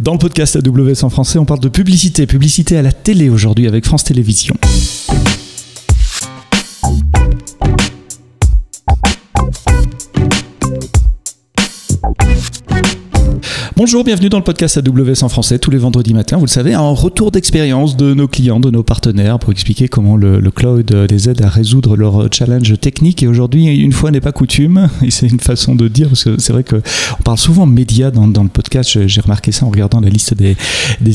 Dans le podcast AWS en français, on parle de publicité, publicité à la télé aujourd'hui avec France Télévisions. Bonjour, bienvenue dans le podcast AWS en français tous les vendredis matins. Vous le savez, un retour d'expérience de nos clients, de nos partenaires pour expliquer comment le, cloud les aide à résoudre leurs challenges techniques. Et aujourd'hui, une fois n'est pas coutume, et c'est une façon de dire, parce que c'est vrai qu'on parle souvent médias dans, le podcast. J'ai remarqué ça en regardant la liste des,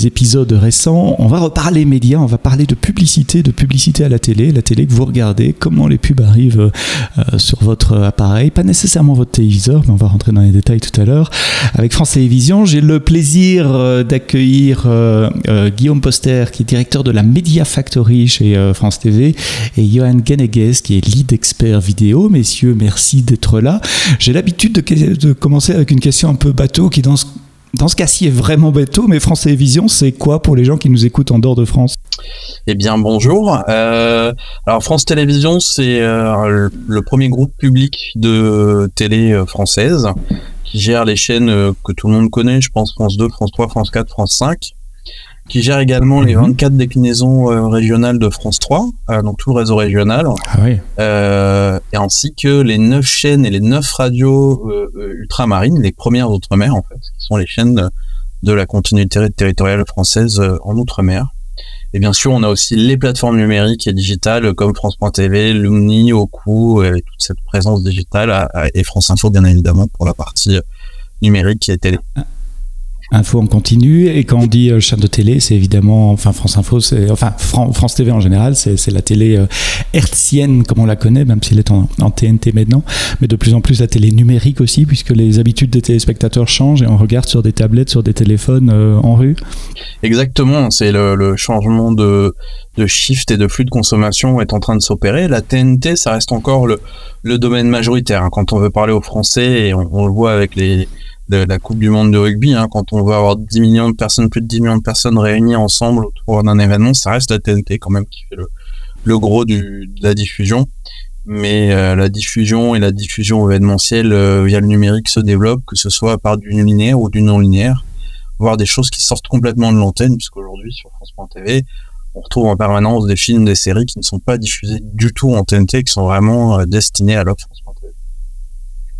épisodes récents. On va reparler médias, on va parler de publicité, de publicité à la télé, la télé que vous regardez, comment les pubs arrivent euh, sur votre appareil, pas nécessairement votre téléviseur, mais on va rentrer dans les détails tout à l'heure. Avec France Télévisions, j'ai le plaisir euh, d'accueillir euh, euh, Guillaume Poster, qui est directeur de la Media Factory chez France TV, et Johan Genegues, qui est lead expert vidéo. Messieurs, merci d'être là. J'ai l'habitude de, commencer avec une question un peu bateau qui, dans dans ce cas-ci, est vraiment bateau, mais France Télévisions, c'est quoi pour les gens qui nous écoutent en dehors de France? Eh bien, bonjour. alors, France Télévisions, c'est le premier groupe public de télé française qui gère les chaînes euh, que tout le monde connaît, je pense France 2, France 3, France 4, France 5, qui gère également les 24 mhm. déclinaisons euh, régionales de France 3, euh, donc tout le réseau régional, ah oui. et ainsi que les 9 chaînes et les 9 radios ultramarines, les premières outre-mer en fait, qui sont les chaînes de la continuité territoriale française en outre-mer. Et bien sûr, on a aussi les plateformes numériques et digitales comme France.tv, Lumni, Oku, et toute cette présence digitale, et France Info, bien évidemment, pour la partie numérique et télé. Info en continu et quand on dit euh, chaîne de télé, c'est évidemment enfin France Info, c'est enfin France TV en général, c'est la télé euh, hertzienne comme on la connaît, même s'il est en, TNT maintenant, mais de plus en plus la télé numérique aussi, puisque les habitudes des téléspectateurs changent et on regarde sur des tablettes, sur des téléphones euh, en rue. Exactement, c'est le, changement de, de shift et de flux de consommation est en train de s'opérer. La TNT, ça reste encore le, le domaine majoritaire. Quand on veut parler aux Français, et on le voit avec les de la Coupe du Monde de rugby, hein, quand on va avoir 10 millions de personnes, plus de 10 millions de personnes réunies ensemble autour d'un événement, ça reste la TNT quand même qui fait le, gros de la diffusion. Mais euh, la diffusion et la diffusion événementielle euh, via le numérique se développent, que ce soit par du linéaire ou du non linéaire, voire des choses qui sortent complètement de l'antenne, puisqu'aujourd'hui sur France.tv, on retrouve en permanence des films, des séries qui ne sont pas diffusés du tout en TNT, qui sont vraiment euh, destinés à l'offre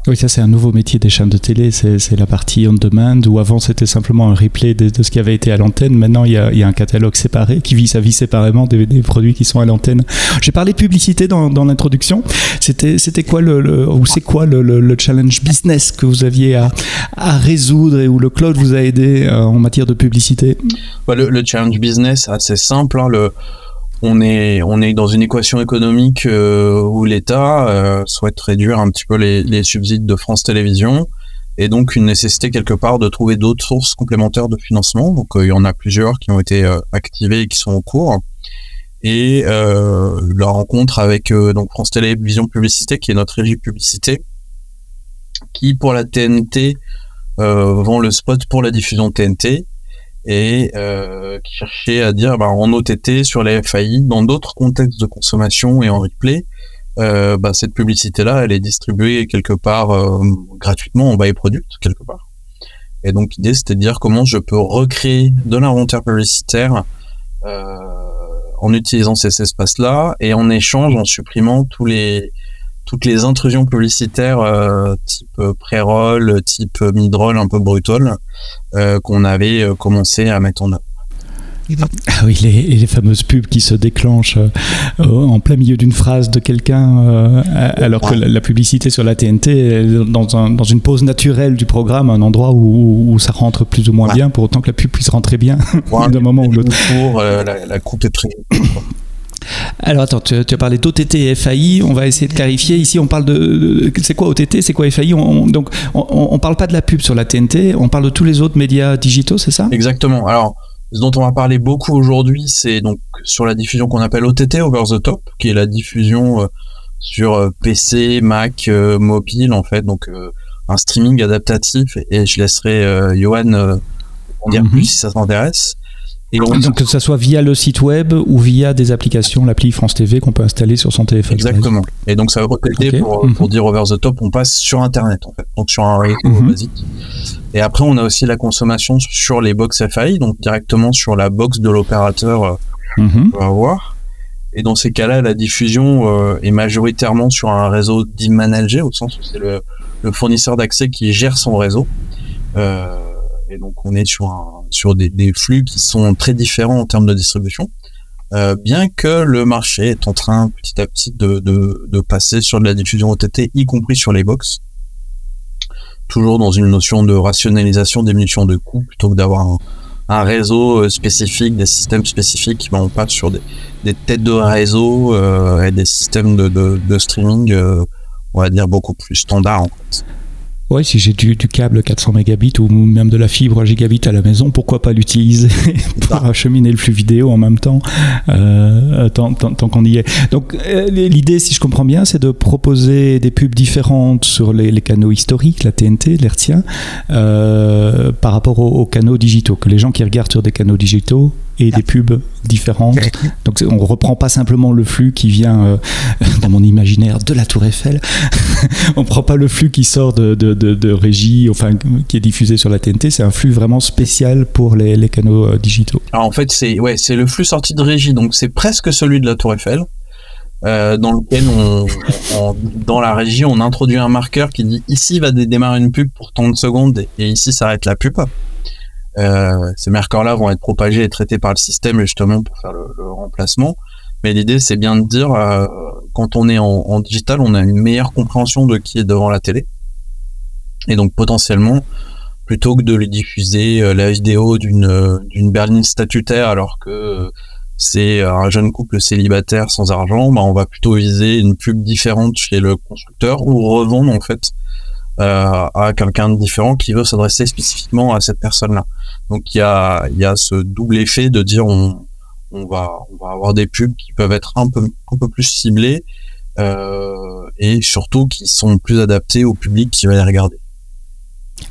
oui, ça c'est un nouveau métier des chaînes de télé, c'est la partie on demand, où avant c'était simplement un replay de, ce qui avait été à l'antenne. Maintenant, il y, a, il y, a, un catalogue séparé qui vit sa vie séparément des, des produits qui sont à l'antenne. J'ai parlé de publicité dans, dans l'introduction. C'était quoi le, ou c'est quoi le, le, challenge business que vous aviez à, à, résoudre et où le cloud vous a aidé euh, en matière de publicité? Le, challenge business, c'est simple. Hein, le on est dans une équation économique euh, où l'État euh, souhaite réduire un petit peu les, subsides de France Télévisions et donc une nécessité quelque part de trouver d'autres sources complémentaires de financement. Donc euh, il y en a plusieurs qui ont été activées et qui sont en cours. Et la rencontre avec donc France Télévisions Publicité, qui est notre régie publicité, qui pour la TNT vend le spot pour la diffusion TNT et euh, qui cherchait à dire bah, en OTT sur les FAI, dans d'autres contextes de consommation et en replay, euh, bah, cette publicité-là, elle est distribuée quelque part euh, gratuitement en buy product quelque part. Et donc l'idée, c'était de dire comment je peux recréer de l'inventaire publicitaire euh, en utilisant ces espaces-là et en échange en supprimant tous les toutes les intrusions publicitaires euh, type euh, pré-roll, type mid-roll un peu brutal euh, qu'on avait commencé à mettre en œuvre. Ah oui, les, les, fameuses pubs qui se déclenchent en plein milieu d'une phrase de quelqu'un, alors que la, publicité sur la TNT est dans, un, dans, une pause naturelle du programme, un endroit où, où, ça rentre plus ou moins bien, pour autant que la pub puisse rentrer bien d'un moment ou l'autre. La, la coupe est très alors attends, tu, as parlé d'OTT et FAI, on va essayer de clarifier. Ici, on parle de. c'est quoi OTT C'est quoi FAI on, Donc, on ne parle pas de la pub sur la TNT, on parle de tous les autres médias digitaux, c'est ça? Exactement. Alors, ce dont on va parler beaucoup aujourd'hui, c'est donc sur la diffusion qu'on appelle OTT, Over the Top, qui est la diffusion euh, sur euh, PC, Mac, euh, mobile, en fait, donc un streaming adaptatif. Et, je laisserai Johan en dire mhm. plus si ça t'intéresse. Et donc, que ce soit via le site web ou via des applications, l'appli France TV qu'on peut installer sur son téléphone. Exactement. Et donc ça va okay. pour, mhm. pour, dire over the top, on passe sur Internet en fait, donc sur un réseau mhm. basique. Et après, on a aussi la consommation sur les box FAI, donc directement sur la box de l'opérateur euh, mhm. qu'on va avoir. Et dans ces cas-là, la diffusion euh, est majoritairement sur un réseau dit managé, au sens où c'est le, le, fournisseur d'accès qui gère son réseau. Euh, donc on est sur, des, flux qui sont très différents en termes de distribution. Euh, bien que le marché est en train petit à petit de, passer sur de la diffusion OTT, y compris sur les box. Toujours dans une notion de rationalisation, diminution de coûts, plutôt que d'avoir un, réseau euh, spécifique, des systèmes spécifiques, ben on passe sur des, têtes de réseau euh, et des systèmes de, streaming, on va dire, beaucoup plus standards. Oui, si j'ai du, du, câble 400 mégabits ou même de la fibre gigabit à la maison, pourquoi pas l'utiliser pour acheminer le flux vidéo en même temps, euh, tant, tant, tant qu'on y est. Donc euh, l'idée, si je comprends bien, c'est de proposer des pubs différentes sur les, les canaux historiques, la TNT, l'hertien, euh, par rapport aux, aux, canaux digitaux, que les gens qui regardent sur des canaux digitaux et des pubs différentes. Donc on reprend pas simplement le flux qui vient euh, dans mon imaginaire de la Tour Eiffel. on prend pas le flux qui sort de, de, de, de, régie, enfin qui est diffusé sur la TNT. C'est un flux vraiment spécial pour les, les canaux euh, digitaux. Alors en fait c'est ouais c'est le flux sorti de régie, donc c'est presque celui de la Tour Eiffel. Euh, dans lequel on, on, dans la régie on introduit un marqueur qui dit ici va démarrer une pub pour tant de secondes et, et ici s'arrête la pub. Euh, ces marqueurs-là vont être propagés et traités par le système justement pour faire le, remplacement. Mais l'idée, c'est bien de dire, euh, quand on est en, digital, on a une meilleure compréhension de qui est devant la télé. Et donc potentiellement, plutôt que de diffuser euh, la vidéo d'une berline statutaire alors que c'est un jeune couple célibataire sans argent, bah on va plutôt viser une pub différente chez le constructeur ou revendre en fait à quelqu'un de différent qui veut s'adresser spécifiquement à cette personne-là. Donc il y a, il y a ce double effet de dire on, on, va, on va avoir des pubs qui peuvent être un peu, un peu plus ciblées euh, et surtout qui sont plus adaptés au public qui va les regarder.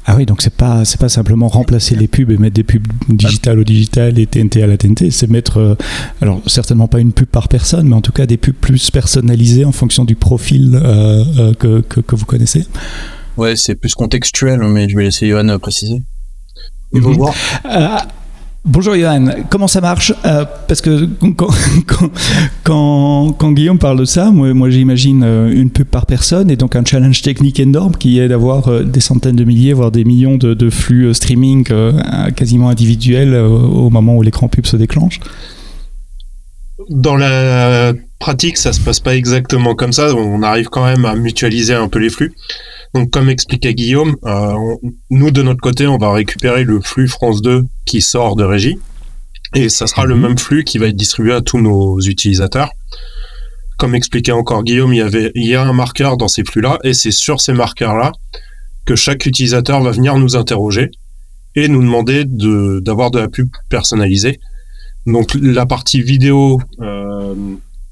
Ah oui, donc c'est pas c'est pas simplement remplacer les pubs et mettre des pubs digitales au digital et TNT à la TNT, c'est mettre euh, alors certainement pas une pub par personne, mais en tout cas des pubs plus personnalisées en fonction du profil euh, euh, que, que, que vous connaissez. Ouais, c'est plus contextuel, mais je vais laisser Johan préciser. Et -hmm. euh, bonjour Johan, comment ça marche euh, Parce que quand, quand, quand, quand, Guillaume parle de ça, moi, moi j'imagine euh, une pub par personne et donc un challenge technique énorme qui est d'avoir euh, des centaines de milliers, voire des millions de, de flux euh, streaming quasiment individuels au moment où l'écran pub se déclenche. Dans la pratique, ça se passe pas exactement comme ça. On arrive quand même à mutualiser un peu les flux. Donc, comme expliquait Guillaume, euh, on, nous de notre côté, on va récupérer le flux France 2 qui sort de régie, et ça sera mmh. le même flux qui va être distribué à tous nos utilisateurs. Comme expliquait encore Guillaume, il y avait, il y a un marqueur dans ces flux-là, et c'est sur ces marqueurs-là que chaque utilisateur va venir nous interroger et nous demander de d'avoir de la pub personnalisée. Donc la partie vidéo euh,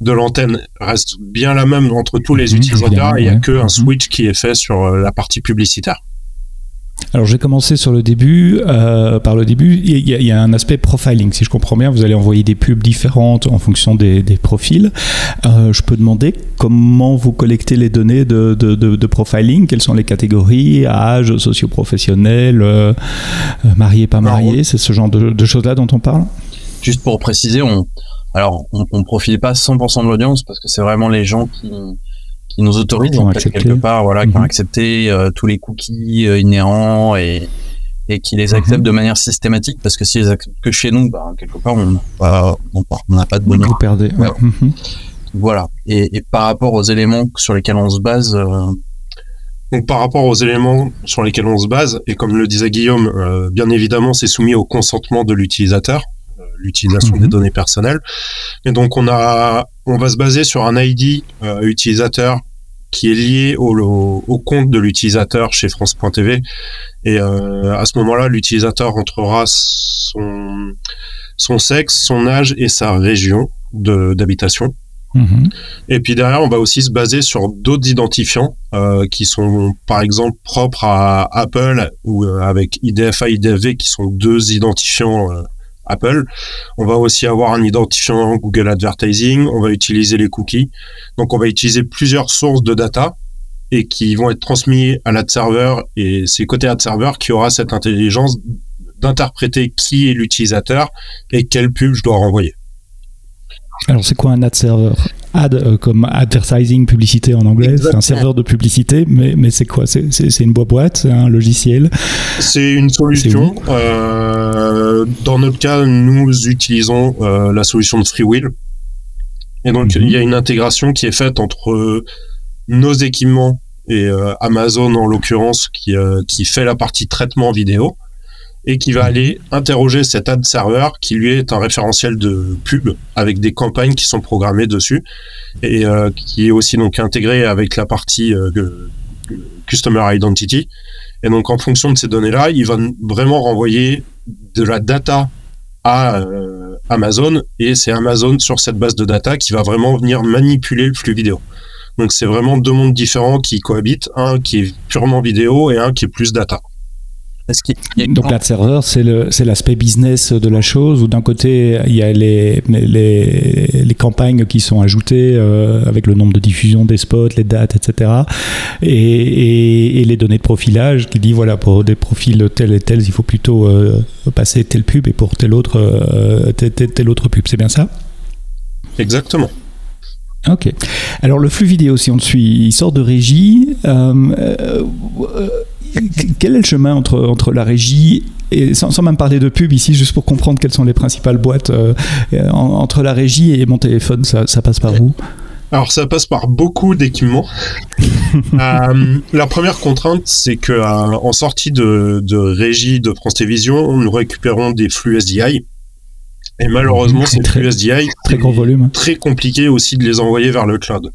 de l'antenne reste bien la même entre tous les mmh, utilisateurs. Il n'y a ouais. qu'un mmh. switch qui est fait sur euh, la partie publicitaire. Alors j'ai commencé sur le début, euh, par le début, il y, y, a un aspect profiling. Si je comprends bien, vous allez envoyer des pubs différentes en fonction des, des profils. Euh, je peux demander comment vous collectez les données de, de, de, de profiling, quelles sont les catégories, âge, socio-professionnel, euh, marié, pas marié, c'est ce genre de, choses-là dont on parle? Juste pour préciser, on, alors, on, on profile pas 100% de l'audience parce que c'est vraiment les gens qui, qui nous autorisent en fait, quelque part, voilà, mm -hmm. qui ont mhm. accepté euh, tous les cookies euh, inhérents et, et qui les acceptent mm -hmm. de manière systématique parce que s'ils acceptent que chez nous, bah, quelque part, on n'a on, on pas de bonheur. Vous perdez. Ouais. Mm -hmm. Voilà. Et, et, par rapport aux éléments sur lesquels on se base. Euh... Donc par rapport aux éléments sur lesquels on se base, et comme le disait Guillaume, euh, bien évidemment, c'est soumis au consentement de l'utilisateur l'utilisation mmh. des données personnelles. Et donc on a, on va se baser sur un ID euh, utilisateur qui est lié au, au, au compte de l'utilisateur chez France.tv. Et euh, à ce moment-là, l'utilisateur entrera son, son sexe, son âge et sa région d'habitation. Mmh. Et puis derrière, on va aussi se baser sur d'autres identifiants euh, qui sont par exemple propres à Apple ou euh, avec IDFA, IDFV qui sont deux identifiants euh, Apple. On va aussi avoir un identifiant Google Advertising. On va utiliser les cookies. Donc, on va utiliser plusieurs sources de data et qui vont être transmis à l'ad server et c'est côté ad server qui aura cette intelligence d'interpréter qui est l'utilisateur et quelle pub je dois renvoyer. Alors c'est quoi un ad server Ad euh, comme advertising, publicité en anglais, c'est un serveur de publicité, mais, mais c'est quoi? C'est une boîte, c'est un logiciel? C'est une solution. Euh, dans notre cas, nous utilisons euh, la solution de FreeWheel. Et donc mhm. il y a une intégration qui est faite entre nos équipements et euh, Amazon en l'occurrence qui, euh, qui fait la partie traitement vidéo et qui va aller interroger cet ad server qui lui est un référentiel de pub avec des campagnes qui sont programmées dessus et euh, qui est aussi donc intégré avec la partie customer identity et donc en fonction de ces données là il va vraiment renvoyer de la data à Amazon et c'est Amazon sur cette base de data qui va vraiment venir manipuler le flux vidéo. Donc c'est vraiment deux mondes différents qui cohabitent, un qui est purement vidéo et un qui est plus data. Donc l'ad server, c'est l'aspect business de la chose, où d'un côté, il y a les, les, les campagnes qui sont ajoutées euh, avec le nombre de diffusions des spots, les dates, etc. Et, et, les données de profilage qui dit, voilà, pour des profils tels et tels, il faut plutôt euh, passer telle pub et pour tel autre, euh, telle autre pub. C'est bien ça? Exactement. Ok. Alors le flux vidéo, si on le suit, il sort de régie. Euh, euh, quel est le chemin entre, entre la régie et sans, même parler de pub ici, juste pour comprendre quelles sont les principales boîtes euh, entre la régie et mon téléphone, ça, passe par où? Alors ça passe par beaucoup d'équipements. la première contrainte, c'est que en sortie de, de, régie de France Télévisions, nous récupérons des flux SDI et malheureusement, c'est très SDI, très gros volume, très compliqué aussi de les envoyer vers le cloud.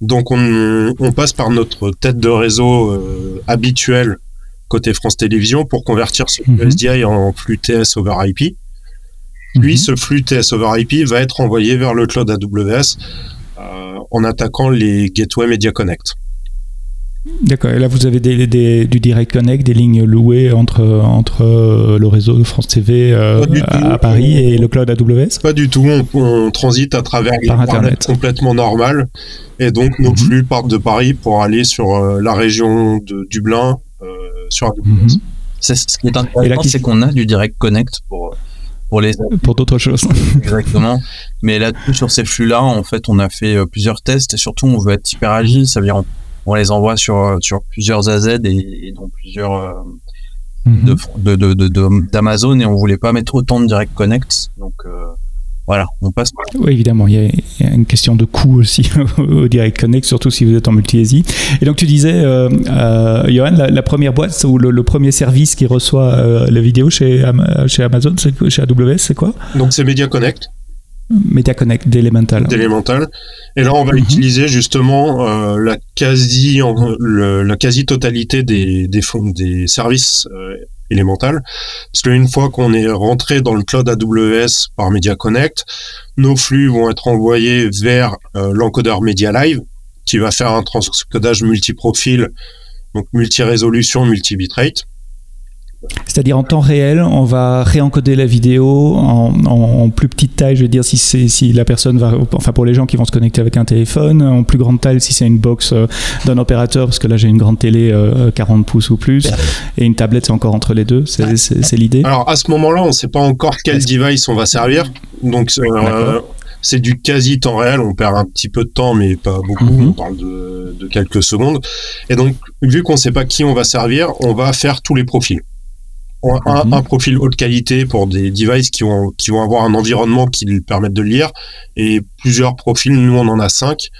Donc on, on passe par notre tête de réseau euh, habituel côté France Télévisions pour convertir ce mhm. SDI en flux TS over IP. Puis mhm. ce flux TS over IP va être envoyé vers le cloud AWS euh, en attaquant les Gateway Media Connect. D'accord. Et là, vous avez des, du Direct Connect, des lignes louées entre, entre euh, le réseau France TV euh, à, Paris et le cloud AWS Pas du tout. On, transite à travers Par Internet complètement normal. Et donc, nos mhm. flux partent de Paris pour aller sur euh, la région de Dublin sur AWS. Mhm. ce qui est intéressant, c'est qu'on a du Direct Connect pour pour les pour d'autres choses. Exactement. Mais là, sur ces flux-là, en fait, on a fait plusieurs tests et surtout, on veut être hyper agile. Ça veut dire on les envoie sur sur plusieurs AZ et, et dans plusieurs euh, mhm. de d'Amazon et on voulait pas mettre autant de direct connect donc euh, voilà, on passe. Oui, évidemment, il y, a, une question de coût aussi au Direct Connect, surtout si vous êtes en multi-ESI. Et donc, tu disais, euh, euh Johan, la, première boîte ou le, premier service qui reçoit euh, la vidéo chez, chez Amazon, chez AWS, c'est quoi? Donc, c'est Media Connect. Media Connect d'Elemental. D'Elemental. Et là, on va mhm. utiliser justement euh, la quasi la quasi totalité des des, des services euh, Elemental, parce qu'une fois qu'on est rentré dans le cloud AWS par Media Connect, nos flux vont être envoyés vers euh, l'encodeur Media Live, qui va faire un transcodage multi-profil, donc multi-résolution, multi-bitrate. C'est-à-dire en temps réel, on va réencoder la vidéo en, plus petite taille, je veux dire si, si la personne va, enfin pour les gens qui vont se connecter avec un téléphone, en plus grande taille si c'est une box euh, d'un opérateur, parce que là j'ai une grande télé 40 euh, pouces ou plus, et une tablette c'est encore entre les deux, c'est l'idée. Alors à ce moment-là, on ne sait pas encore quel device on va servir, donc euh, c'est du quasi temps réel, on perd un petit peu de temps mais pas beaucoup, mhm. on parle de, de quelques secondes, et donc vu qu'on ne sait pas qui on va servir, on va faire tous les profils. Mhm. un, profil haute qualité pour des devices qui vont, qui vont avoir un environnement qui lui permettent de lire et plusieurs profils, nous on en a cinq,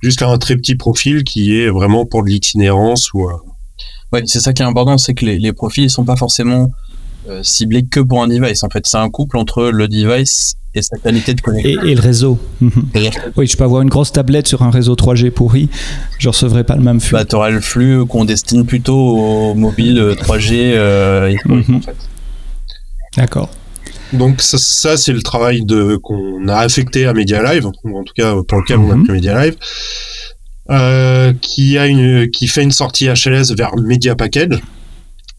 jusqu'à un très petit profil qui est vraiment pour de l'itinérance ou. Euh, ouais, c'est ça qui est important, c'est que les, les profils ne sont pas forcément euh, ciblé que pour un device. En fait, c'est un couple entre le device et sa qualité de connexion. Et, le réseau. Mhm. oui, je peux avoir une grosse tablette sur un réseau 3G pourri, je recevrai pas le même flux. Bah, tu auras le flux qu'on destine plutôt au mobile 3G euh, mhm. D'accord. Donc ça, c'est le travail de qu'on a affecté à Media Live, ou en tout cas pour lequel on a mhm. Media Live, euh, qui a une qui fait une sortie HLS vers Media Package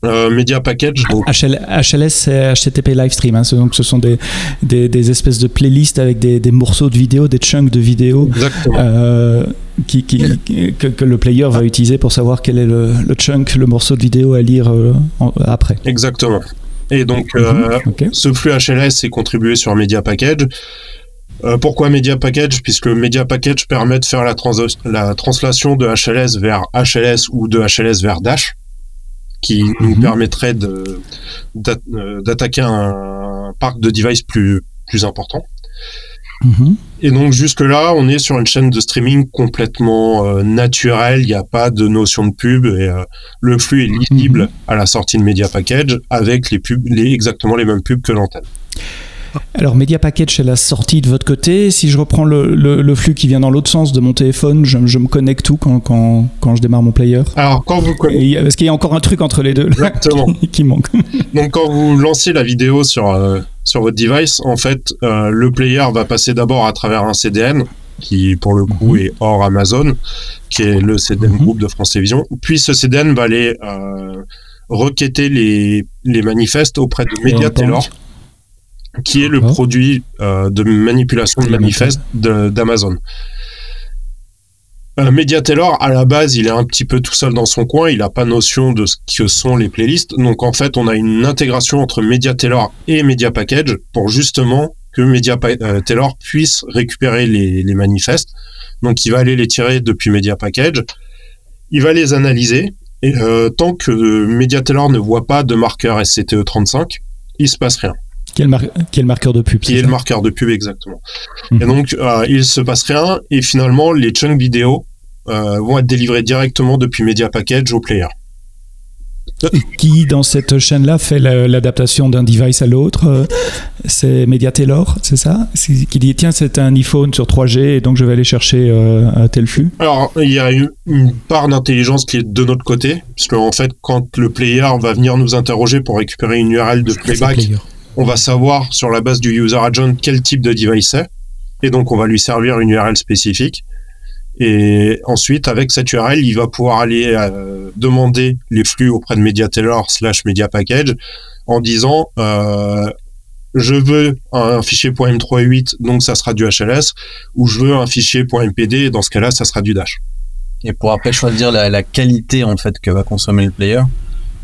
euh, Media Package. HLS, c'est HTTP Livestream. Hein, donc, ce sont des, des, espèces de playlists avec des, des, morceaux de vidéo, des chunks de vidéo euh, qui, que, le player va utiliser pour savoir quel est le, chunk, le morceau de vidéo à lire euh, après. Exactement. Et donc, mhm, ce flux HLS est contribué sur Media Package. pourquoi Media Package? Puisque Media Package permet de faire la, la translation de HLS vers HLS ou de HLS vers Dash qui nous mhm. permettrait euh, d'attaquer un, parc de devices plus, plus important. Mhm. Et donc jusque-là, on est sur une chaîne de streaming complètement euh, naturelle, il n'y a pas de notion de pub et euh, le flux est lisible mhm. à la sortie de Media Package avec les pubs, les, exactement les mêmes pubs que l'antenne. Alors, Media Package, c'est la sortie de votre côté. Si je reprends le, flux qui vient dans l'autre sens de mon téléphone, je, me connecte où quand, quand, quand, je démarre mon player Alors, quand vous connectez. Parce qu'il y a encore un truc entre les deux Exactement. qui, manque. Donc, quand vous lancez la vidéo sur, euh, sur votre device, en fait, euh, le player va passer d'abord à travers un CDN qui pour le coup mhm. est hors Amazon, qui est le CDN mhm. groupe de France Télévisions. Puis ce CDN va aller euh, requêter les, les manifestes auprès de MediaTailor qui est le produit euh, de manipulation de manifeste d'Amazon. Euh, à la base, il est un petit peu tout seul dans son coin, il n'a pas notion de ce que sont les playlists. Donc en fait, on a une intégration entre MediaTailor et Media Package pour justement que MediaTailor euh, puisse récupérer les, les manifestes. Donc il va aller les tirer depuis Media Package, il va les analyser, et euh, tant que MediaTailor ne voit pas de marqueur SCTE35, il se passe rien. Qui est, le marqueur de pub Qui est, le marqueur de pub, exactement. Mhm. Et donc, euh, il se passe rien, et finalement, les chunks vidéo euh, vont être délivrés directement depuis Media Package au player. Qui, dans cette chaîne-là, fait l'adaptation d'un device à l'autre euh, C'est Media Taylor, c'est ça? Qui dit, tiens, c'est un iPhone sur 3G, et donc je vais aller chercher un tel flux Alors, il y a une, part d'intelligence qui est de notre côté, parce qu'en fait, quand le player va venir nous interroger pour récupérer une URL de playback on va savoir sur la base du user agent quel type de device c'est. Et donc, on va lui servir une URL spécifique. Et ensuite, avec cette URL, il va pouvoir aller euh, demander les flux auprès de MediaTailor slash Media Package en disant euh, je veux un fichier .m3.8, donc ça sera du HLS, ou je veux un fichier .mpd, dans ce cas-là, ça sera du Dash. Et pour après choisir la, la, qualité en fait que va consommer le player,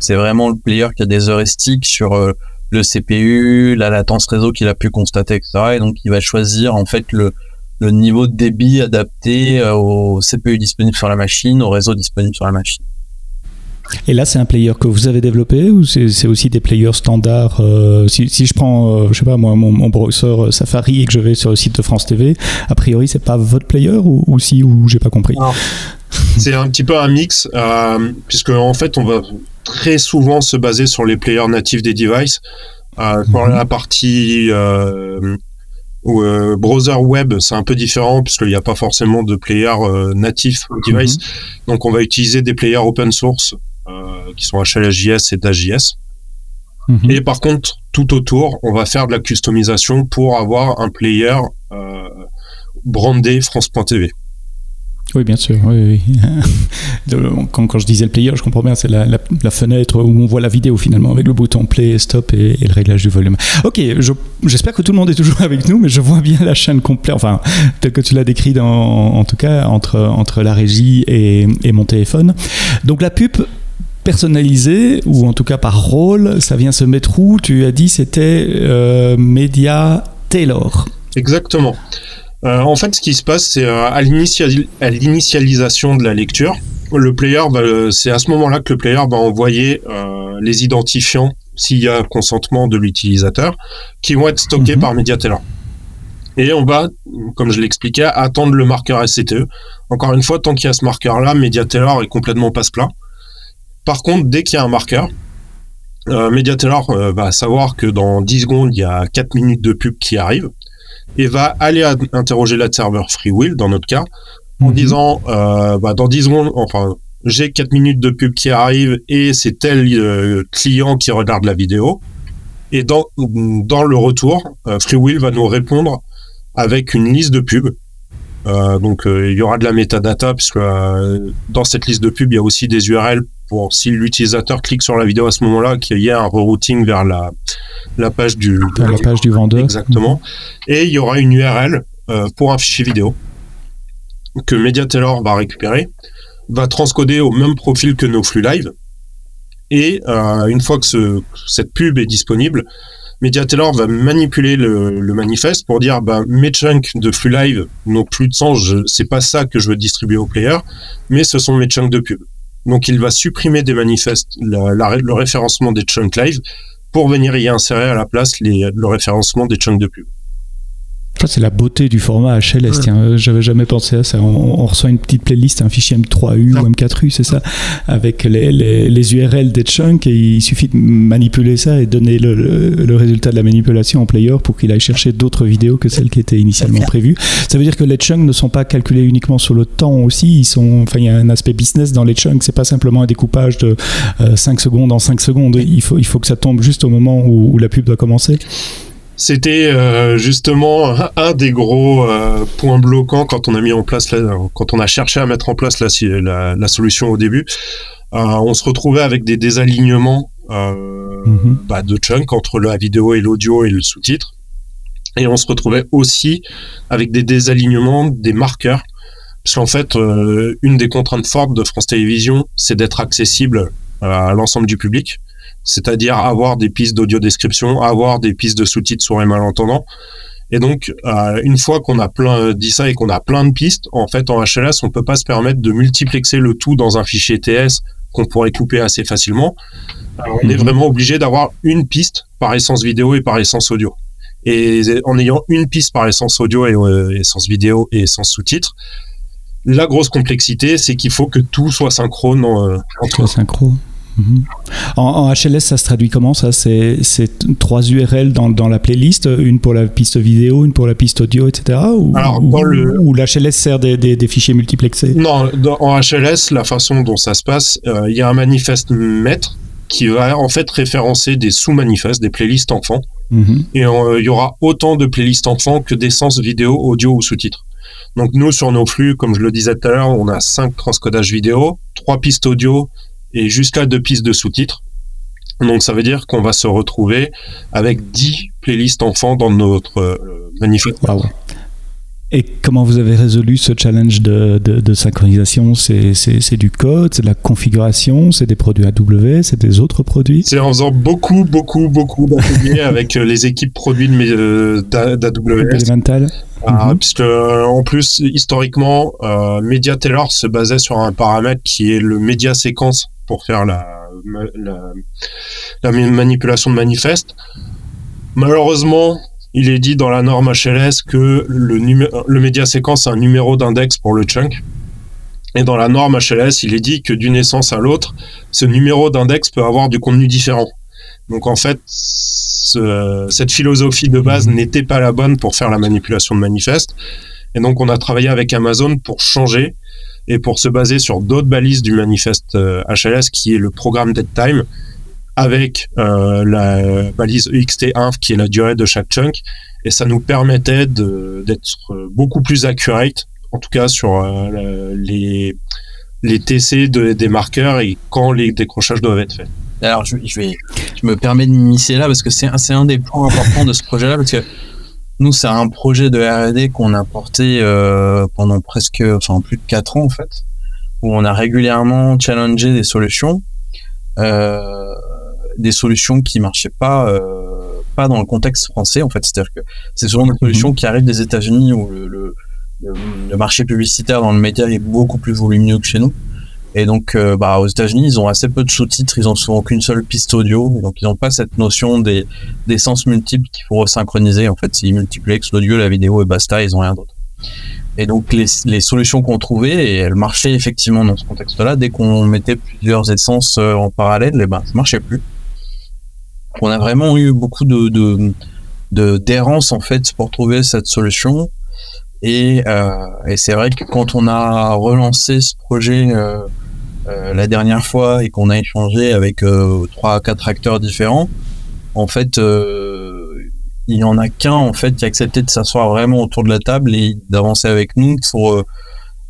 c'est vraiment le player qui a des heuristiques sur euh, le CPU, la latence réseau qu'il a pu constater, etc. Et donc, il va choisir en fait le, le niveau de débit adapté euh, au CPU disponible sur la machine, au réseau disponible sur la machine. Et là, c'est un player que vous avez développé ou c'est aussi des players standards euh, si, si, je prends, euh, je sais pas moi, mon, mon, browser Safari et que je vais sur le site de France TV, a priori, c'est pas votre player ou, ou si ou j'ai pas compris? C'est un petit peu un mix, puisque en fait, on va très souvent se baser sur les players natifs des devices. Euh, pour mhm. la partie euh, euh, browser web, c'est un peu différent puisqu'il n'y a pas forcément de player euh, natif device. Mhm. Donc on va utiliser des players open source euh, qui sont HLSJS et DashJS. Mhm. Et par contre, tout autour, on va faire de la customisation pour avoir un player brandé France.tv. Oui, bien sûr. Oui, quand, quand, je disais le player, je comprends bien, c'est la, la, fenêtre où on voit la vidéo finalement, avec le bouton play, stop et, le réglage du volume. Ok, j'espère que tout le monde est toujours avec nous, mais je vois bien la chaîne complète, enfin, tel que tu l'as décrit dans, en tout cas, entre, entre la régie et, et mon téléphone. Donc la pub, personnalisée, ou en tout cas par rôle, ça vient se mettre où? Tu as dit c'était euh, Media Taylor. Exactement. Euh, en fait, ce qui se passe, c'est euh, à l'initialisation de la lecture, le player, c'est à ce moment-là que le player va envoyer euh, les identifiants s'il y a consentement de l'utilisateur, qui vont être stockés mhm. par MediaTailor. Et on va, comme je l'expliquais, attendre le marqueur SCTE. Encore une fois, tant qu'il y a ce marqueur-là, MediaTailor est complètement passe-plat. Par contre, dès qu'il y a un marqueur, euh, MediaTailor va savoir que dans 10 secondes, il y a 4 minutes de pub qui arrivent et va aller interroger la serveur FreeWheel, dans notre cas, en mhm. disant, euh, bah, dans 10 secondes, enfin, j'ai 4 minutes de pub qui arrive et c'est tel euh, client qui regarde la vidéo. Et dans, dans le retour, euh, FreeWheel va nous répondre avec une liste de pubs Euh, donc il y aura de la metadata puisque dans cette liste de pubs il y a aussi des URL pour si l'utilisateur clique sur la vidéo à ce moment-là qu'il y ait un rerouting vers la la page du la page du vendeur. Exactement. Et il y aura une URL pour un fichier vidéo que MediaTailor va récupérer va transcoder au même profil que nos flux live. Et euh, une fois que ce, cette pub est disponible, MediaTailor va manipuler le, manifeste pour dire bah, mes chunks de flux live n'ont plus de sens, c'est pas ça que je veux distribuer aux players, mais ce sont mes chunks de pub. Donc il va supprimer des manifestes le référencement des chunks live pour venir y insérer à la place le référencement des chunks de pub c'est la beauté du format HLS. Tiens, euh, j'avais jamais pensé à ça. On, reçoit une petite playlist, un fichier M3U ou M4U, c'est ça, avec les, les, URL des chunks et il suffit de manipuler ça et donner le, le, résultat de la manipulation au player pour qu'il aille chercher d'autres vidéos que celles qui étaient initialement prévues. Ça veut dire que les chunks ne sont pas calculés uniquement sur le temps aussi. Ils sont, enfin, il y a un aspect business dans les chunks. C'est pas simplement un découpage de 5 euh, secondes en 5 secondes. Il faut, il faut que ça tombe juste au moment où, où la pub doit commencer. C'était euh, justement un des gros euh, points bloquants quand on a mis en place, quand on a cherché à mettre en place la, la, solution au début. Euh, on se retrouvait avec des désalignements mhm. bah, de chunk entre la vidéo et l'audio et le sous-titre. Et on se retrouvait aussi avec des désalignements des marqueurs. Parce qu'en fait, une des contraintes fortes de France Télévisions, c'est d'être accessible à l'ensemble du public c'est-à-dire avoir des pistes d'audio description, avoir des pistes de sous-titres sur les malentendants. Et donc, euh, une fois qu'on a plein dit ça et qu'on a plein de pistes, en fait, en HLS, on peut pas se permettre de multiplexer le tout dans un fichier TS qu'on pourrait couper assez facilement. on est mhm. vraiment obligé d'avoir une piste par essence vidéo et par essence audio. Et en ayant une piste par essence audio et euh, essence vidéo et essence sous-titres, la grosse complexité, c'est qu'il faut que tout soit synchrone euh, entre. Synchrone. Mhm. En, HLS, ça se traduit comment ça? C'est trois URL dans, dans, la playlist, une pour la piste vidéo, une pour la piste audio, etc. Ou, Alors, ou, l'HLS sert des, des, fichiers multiplexés? Non, en HLS, la façon dont ça se passe, euh, il y a un manifeste maître qui va en fait référencer des sous-manifestes, des playlists enfants. Mhm. Et euh, il y aura autant de playlists enfants que d'essence vidéo, audio ou sous-titres. Donc nous, sur nos flux, comme je le disais tout à l'heure, on a cinq transcodages vidéo, trois pistes audio, et jusqu'à deux pistes de sous-titres. Donc ça veut dire qu'on va se retrouver avec 10 playlists enfants dans notre euh, manifeste. Et comment vous avez résolu ce challenge de, de, synchronisation? C'est du code, c'est de la configuration, c'est des produits AW, c'est des autres produits? C'est en faisant beaucoup, beaucoup, beaucoup d'ateliers avec euh, les équipes produits d'AWS. Ah, mhm. Puisque euh, en plus, historiquement, euh, se basait sur un paramètre qui est le média séquence pour faire la, la, manipulation de manifeste. Malheureusement, il est dit dans la norme HLS que le, le média séquence a un numéro d'index pour le chunk. Et dans la norme HLS, il est dit que d'une essence à l'autre, ce numéro d'index peut avoir du contenu différent. Donc en fait, cette philosophie de base mhm. n'était pas la bonne pour faire la manipulation de manifeste. Et donc on a travaillé avec Amazon pour changer et pour se baser sur d'autres balises du manifeste HLS euh, qui est le programme dead time avec euh, la balise EXT1 qui est la durée de chaque chunk et ça nous permettait d'être beaucoup plus accurate en tout cas sur euh, les les TC des marqueurs et quand les décrochages doivent être faits. Alors je, je me permets de m'immiscer là parce que c'est c'est un des points importants de ce projet là parce nous, c'est un projet de R&D qu'on a porté euh, pendant presque, enfin plus de quatre ans en fait, où on a régulièrement challengé des solutions, euh, des solutions qui marchaient pas, euh, pas dans le contexte français en fait. C'est-à-dire que c'est souvent des solutions mhm. qui arrivent des États-Unis où le, le, le, marché publicitaire dans le média est beaucoup plus volumineux que chez nous. Et donc, euh, bah, aux États-Unis, ils ont assez peu de sous-titres, ils ont souvent qu'une seule piste audio, donc ils n'ont pas cette notion des, des sens multiples qu'il faut resynchroniser. En fait, s'ils multiplexent l'audio, la vidéo et basta, ils ont rien d'autre. Et donc, les, les solutions qu'on trouvait, et elles marchaient effectivement dans ce contexte-là, dès qu'on mettait plusieurs essences euh, en parallèle, eh ben, ça marchait plus. On a vraiment eu beaucoup de, de, d'errance, en fait, pour trouver cette solution. Et, euh, et c'est vrai que quand on a relancé ce projet, la dernière fois et qu'on a échangé avec euh, trois quatre acteurs différents, en fait, euh, il y en a qu'un en fait qui a accepté de s'asseoir vraiment autour de la table et d'avancer avec nous pour euh,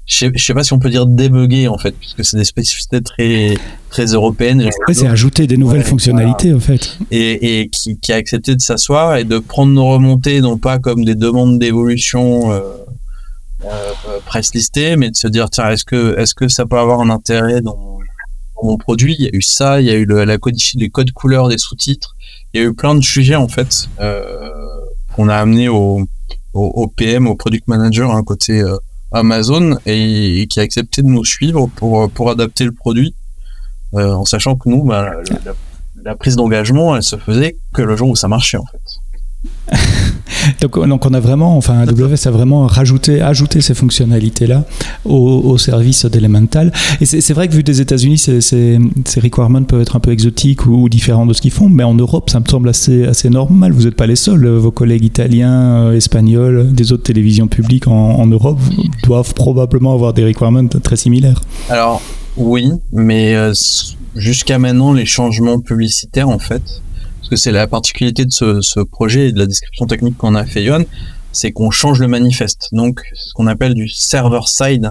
je sais, sais pas si on peut dire débugger en fait puisque c'est des spécificités très très européennes. C'est ajouter des nouvelles fonctionnalités en fait. Et, et qui, qui, a accepté de s'asseoir et de prendre nos remontées non pas comme des demandes d'évolution euh, euh, presse listée mais de se dire tiens est-ce que est-ce que ça peut avoir un intérêt dans, mon produit? Il y a eu ça il y a eu la codification les codes couleurs des sous-titres il y a eu plein de sujets en fait euh, qu'on a amené au, PM, au product manager, hein, côté euh, Amazon, et, qui a accepté de nous suivre pour, pour adapter le produit, euh, en sachant que nous, bah, la prise d'engagement, elle se faisait que le jour où ça marchait en fait. donc, donc, on a vraiment, enfin AWS a vraiment rajouté, ajouté ces fonctionnalités-là au, service d'Elemental. Et c'est vrai que vu des États-Unis, ces, ces, requirements peuvent être un peu exotiques ou, différents de ce qu'ils font, mais en Europe, ça me semble assez, assez normal. Vous n'êtes pas les seuls. Vos collègues italiens, euh, espagnols, des autres télévisions publiques en, Europe doivent probablement avoir des requirements très similaires. Alors oui, mais euh, jusqu'à maintenant, les changements publicitaires, en fait, parce que c'est la particularité de ce, ce, projet et de la description technique qu'on a fait Yohan, c'est qu'on change le manifeste. Donc, c'est ce qu'on appelle du server-side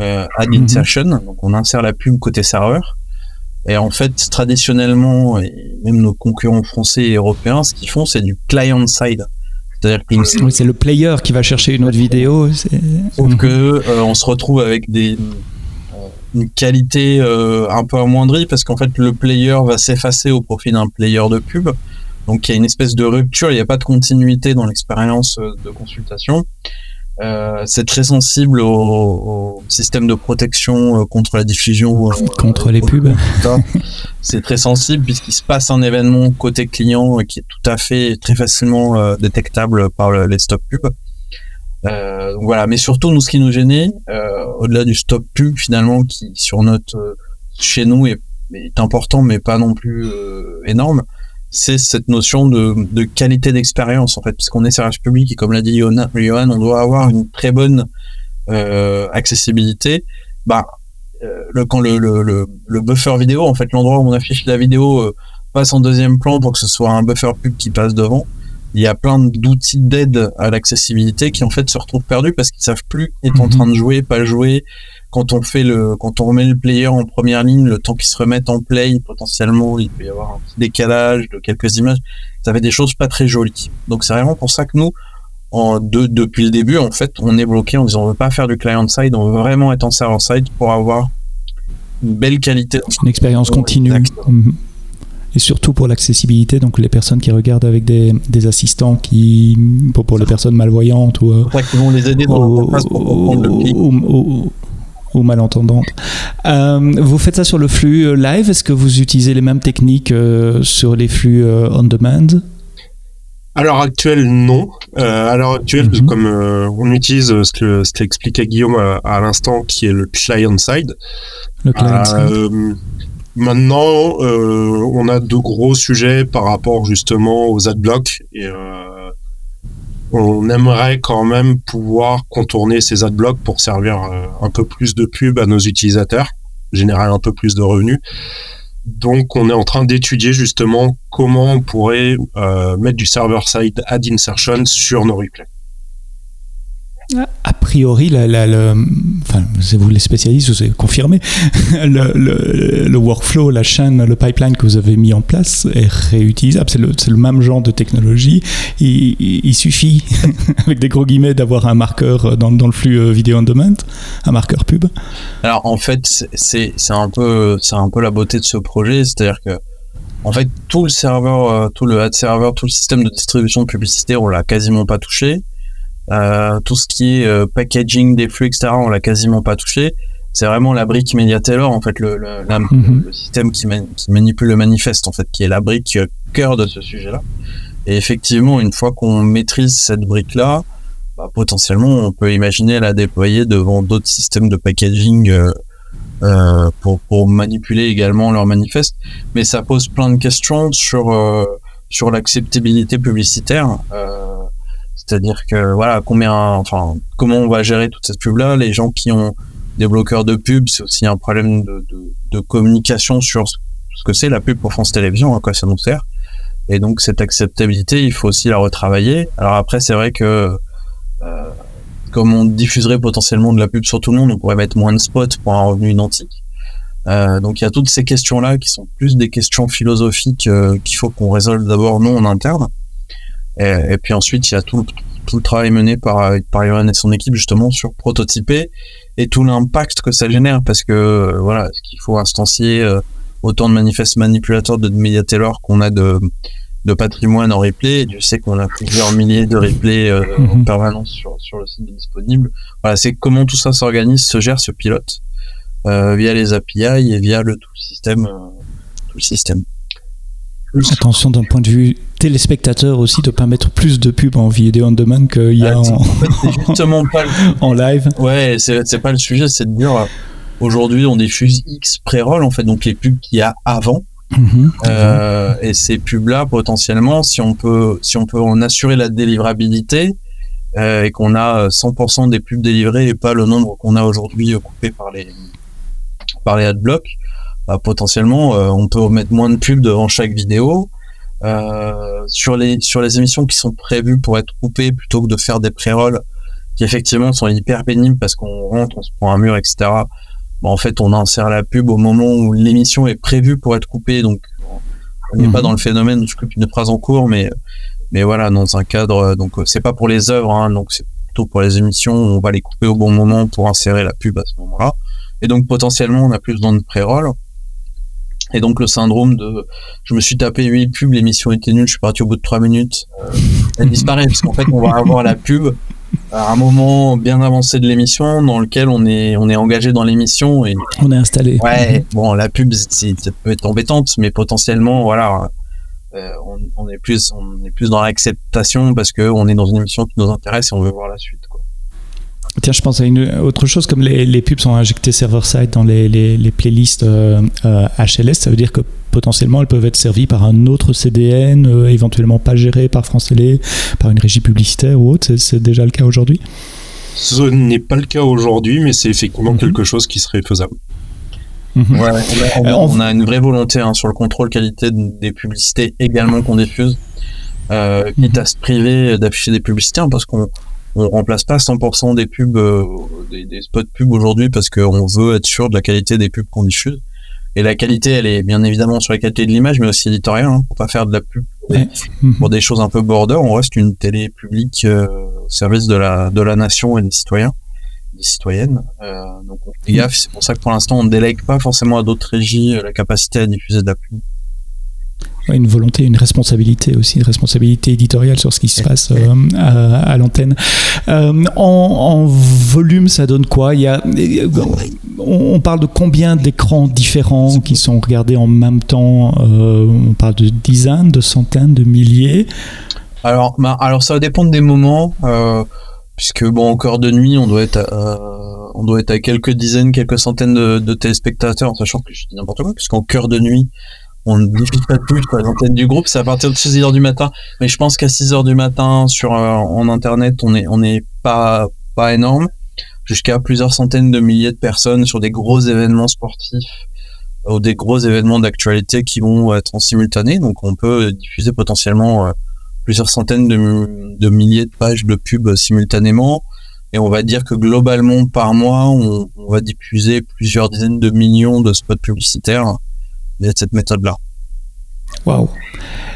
euh, ad mhm. insertion. Donc, on insère la pub côté serveur. Et en fait, traditionnellement, et même nos concurrents français et européens, ce qu'ils font, c'est du client-side. C'est-à-dire que c'est le player qui va chercher une autre vidéo. Sauf que euh, on se retrouve avec des une qualité euh, un peu amoindrie parce qu'en fait le player va s'effacer au profit d'un player de pub. Donc il y a une espèce de rupture, il n'y a pas de continuité dans l'expérience euh, de consultation. Euh, c'est très sensible au, au, système de protection euh, contre la diffusion. contre les pubs. c'est très sensible puisqu'il se passe un événement côté client qui est tout à fait très facilement détectable par les stop pubs. Euh, voilà, mais surtout nous, ce qui nous gênait, euh, au-delà du stop pub finalement, qui sur notre euh, chez nous est, est, important, mais pas non plus euh, énorme, c'est cette notion de, de qualité d'expérience en fait, puisqu'on est service public et comme l'a dit Johan, on doit avoir une très bonne accessibilité. Bah, le, quand le, le, le, buffer vidéo, en fait, l'endroit où on affiche la vidéo passe en deuxième plan pour que ce soit un buffer pub qui passe devant il y a plein d'outils d'aide à l'accessibilité qui en fait se retrouvent perdus parce qu'ils savent plus être en mhm. train de jouer, pas jouer. Quand on fait le, quand on remet le player en première ligne, le temps qu'il se remette en play, potentiellement, il peut y avoir un petit décalage de quelques images. Ça fait des choses pas très jolies. Donc c'est vraiment pour ça que nous, en de, depuis le début, en fait, on est bloqué en disant on veut pas faire du client side, on veut vraiment être en server side pour avoir une belle qualité. Une expérience continue et surtout pour l'accessibilité, donc les personnes qui regardent avec des, des assistants qui, pour, pour, les personnes malvoyantes ou, qui vont les aider dans ou, ou, ou, malentendantes. Euh, vous faites ça sur le flux euh, live. Est-ce que vous utilisez les mêmes techniques euh, sur les flux on demand? À l'heure actuelle, non. Euh, à l'heure actuelle, mhm. comme on utilise ce que ce qu'expliquait Guillaume à, à l'instant, qui est le client side. Le client side. Maintenant, euh, on a de gros sujets par rapport justement aux adblocks et euh, on aimerait quand même pouvoir contourner ces adblocks pour servir euh, un peu plus de pub à nos utilisateurs, générer un peu plus de revenus. Donc, on est en train d'étudier justement comment on pourrait mettre du server-side ad insertion sur nos replays a priori, la, la, enfin, vous les spécialistes, vous avez confirmé, le, le, workflow, la chaîne, le pipeline que vous avez mis en place est réutilisable. C'est le, le même genre de technologie. Il, il, suffit, avec des gros guillemets, d'avoir un marqueur dans, dans, le flux euh, vidéo on demand, un marqueur pub. Alors en fait, c'est un peu, un peu la beauté de ce projet, c'est-à-dire que en fait, tout le serveur, euh, tout le ad server, tout le système de distribution de publicité, on l'a quasiment pas touché. Euh, tout ce qui est euh, packaging des flux, etc., on l'a quasiment pas touché. C'est vraiment la brique Mediatailor, en fait, le, le, mhm. le système qui, qui, manipule le manifeste, en fait, qui est la brique euh, cœur de ce sujet-là. Et effectivement, une fois qu'on maîtrise cette brique-là, bah, potentiellement, on peut imaginer la déployer devant d'autres systèmes de packaging euh, pour, pour, manipuler également leur manifeste. Mais ça pose plein de questions sur, euh, sur l'acceptabilité publicitaire. Euh, c'est-à-dire que voilà, combien, enfin, comment on va gérer toute cette pub-là? Les gens qui ont des bloqueurs de pub, c'est aussi un problème de, de, communication sur ce que c'est la pub pour France Télévisions, à quoi ça nous sert. Et donc cette acceptabilité, il faut aussi la retravailler. Alors après, c'est vrai que euh, comme on diffuserait potentiellement de la pub sur tout le monde, on pourrait mettre moins de spots pour un revenu identique. Euh, donc il y a toutes ces questions-là qui sont plus des questions philosophiques euh, qu'il faut qu'on résolve d'abord nous en interne. Et, et, puis ensuite il y a tout, tout le travail mené par par et son équipe justement sur prototyper et tout l'impact que ça génère parce que voilà ce qu'il faut instancier euh, autant de manifestes manipulateurs de media qu'on a de de patrimoine en replay. Tu sais qu'on a plusieurs milliers de replays euh, en mhm. permanence sur, sur le site disponible. Voilà, c'est comment tout ça s'organise, se gère, se pilote euh, via les API et via le tout système, euh, tout le système. Attention d'un point de vue téléspectateur aussi de pas mettre plus de pubs en vidéo on demand qu'il y a ah, en, justement pas en live. Ouais, c'est pas le sujet, c'est de dire aujourd'hui on diffuse X pré-roll en fait, donc les pubs qu'il y a avant Mhm. Euh, et ces pubs-là, potentiellement, si on peut, si on peut en assurer la délivrabilité euh, et qu'on a 100% des pubs délivrées et pas le nombre qu'on a aujourd'hui coupé par les par les adblocks, bah, potentiellement, euh, on peut mettre moins de pubs devant chaque vidéo. Euh, sur les sur les émissions qui sont prévues pour être coupées plutôt que de faire des pré-rolls qui effectivement sont hyper pénibles parce qu'on rentre, on se prend un mur, etc en fait, on insère la pub au moment où l'émission est prévue pour être coupée, donc on n'est pas mhm. dans le phénomène où je coupe une phrase en cours, mais mais voilà, dans un cadre, donc c'est pas pour les œuvres, hein, donc c'est plutôt pour les émissions, on va les couper au bon moment pour insérer la pub à ce moment-là, et donc potentiellement on a plus besoin de pré-roll. Et donc le syndrome de je me suis tapé 8 pubs, l'émission était nulle, je suis parti au bout de 3 minutes, euh, elle disparaît parce qu'en fait on va avoir la pub à un moment bien avancé de l'émission dans lequel on est on est engagé dans l'émission et on est installé. Ouais, bon la pub ça peut être embêtante mais potentiellement voilà euh, on, est plus on est plus dans l'acceptation parce que on est dans une émission qui nous intéresse et on veut voir la suite. Tiens, je pense à une autre chose, comme les, les pubs sont injectées server-side dans les, les, les playlists euh, HLS, euh, ça veut dire que potentiellement elles peuvent être servies par un autre CDN, euh, éventuellement pas géré par France Télé, par une régie publicitaire ou autre. C'est déjà le cas aujourd'hui? Ce n'est pas le cas aujourd'hui, mais c'est effectivement mhm. quelque chose qui serait faisable. Mhm. Ouais, on, a, une vraie volonté hein, sur le contrôle qualité des publicités également qu'on diffuse. Euh, quitte à se priver d'afficher des publicités, hein, parce qu'on on remplace pas 100% des pubs, euh, des, des, spots pubs aujourd'hui parce qu'on veut être sûr de la qualité des pubs qu'on diffuse. Et la qualité, elle est bien évidemment sur la qualité de l'image, mais aussi éditoriale, hein, pour pas faire de la pub pour des, choses un peu border. On reste une télé publique euh, au service de la de la nation et des citoyens, des citoyennes. Euh, donc on fait gaffe. C'est pour ça que pour l'instant, on ne délègue pas forcément à d'autres régies la capacité à diffuser de la pub une volonté, une responsabilité aussi, une responsabilité éditoriale sur ce qui se passe euh, à, l'antenne. Euh, en, volume, ça donne quoi? Il y a, on, parle de combien d'écrans différents qui sont regardés en même temps? Euh, On parle de dizaines, de centaines, de milliers? Alors, bah, alors ça va dépendre des moments, puisque bon, encore de nuit, on doit être à, on doit être à quelques dizaines, quelques centaines de, de téléspectateurs, en sachant que je dis n'importe quoi, puisqu'en cœur de nuit, on ne diffuse pas plus quoi. L'antenne du groupe c'est à partir de 6 heures du matin. Mais je pense qu'à 6 heures du matin sur euh, en internet on est on pas pas énorme. Jusqu'à plusieurs centaines de milliers de personnes sur des gros événements sportifs ou des gros événements d'actualité qui vont être en simultané. Donc on peut diffuser potentiellement euh, plusieurs centaines de, milliers de pages de pubs simultanément. Et on va dire que globalement par mois on va diffuser plusieurs dizaines de millions de spots publicitaires de cette méthode-là. Waouh